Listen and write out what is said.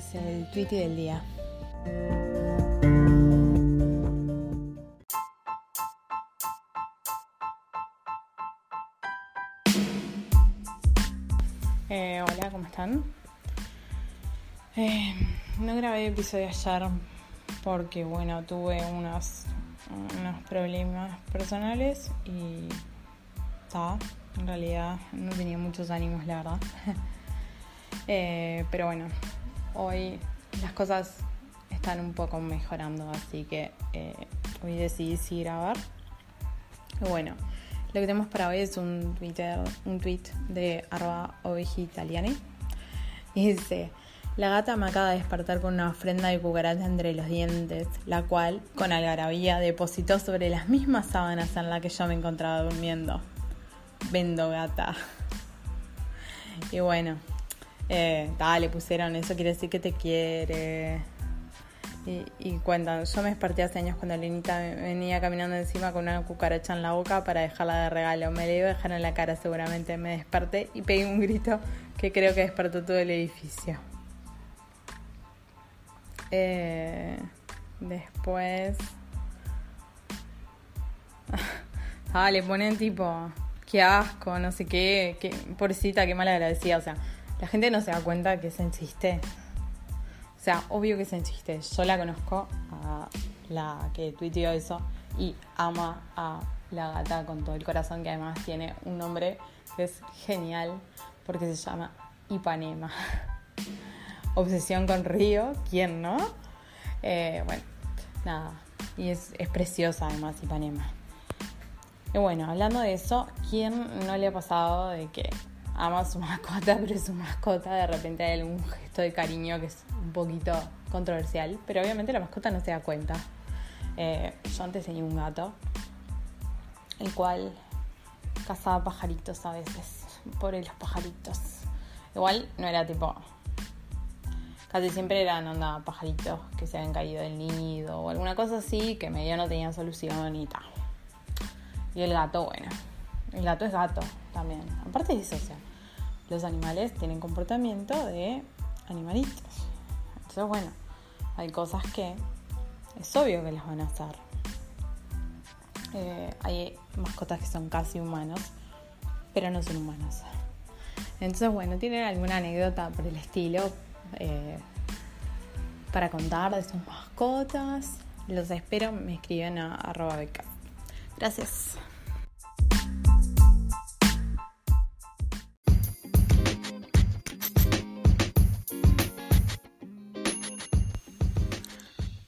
Es el tweet del día. Eh, hola, ¿cómo están? Eh, no grabé episodio ayer porque, bueno, tuve unos, unos problemas personales y está, en realidad no tenía muchos ánimos, la verdad. Eh, pero bueno, hoy las cosas están un poco mejorando, así que eh, hoy decidí sí grabar. Bueno, lo que tenemos para hoy es un, Twitter, un tweet de arroba ovejitaliani. Y dice, la gata me acaba de despertar con una ofrenda de cucaracha entre los dientes, la cual, con algarabía, depositó sobre las mismas sábanas en las que yo me encontraba durmiendo. Vendo gata. Y bueno, eh, le pusieron, eso quiere decir que te quiere. Y, y, cuentan, yo me desperté hace años cuando Lenita venía caminando encima con una cucaracha en la boca para dejarla de regalo. Me la iba a dejar en la cara seguramente. Me desperté y pegué un grito que creo que despertó todo el edificio. Eh, después... ah, le ponen tipo, qué asco, no sé qué, qué pobrecita, qué mal agradecida. O sea, la gente no se da cuenta que es en chiste. O sea, obvio que es en chiste. Yo la conozco a la que tuiteó eso y ama a la gata con todo el corazón, que además tiene un nombre que es genial porque se llama Ipanema. Obsesión con Río, ¿quién no? Eh, bueno, nada. Y es, es preciosa además Ipanema. Y bueno, hablando de eso, ¿quién no le ha pasado de que ama a su mascota, pero su mascota de repente hay algún gesto de cariño que es un poquito controversial, pero obviamente la mascota no se da cuenta. Eh, yo antes tenía un gato, el cual cazaba pajaritos a veces, por los pajaritos. Igual no era tipo. Casi siempre eran onda pajaritos que se habían caído del nido o alguna cosa así que medio no tenía solución y tal. Y el gato, bueno, el gato es gato también. Aparte o sea, los animales tienen comportamiento de animalitos. Entonces, bueno, hay cosas que es obvio que las van a hacer. Eh, hay mascotas que son casi humanos, pero no son humanos. Entonces, bueno, ¿tienen alguna anécdota por el estilo eh, para contar de sus mascotas? Los espero, me escriben a arroba beca. Gracias.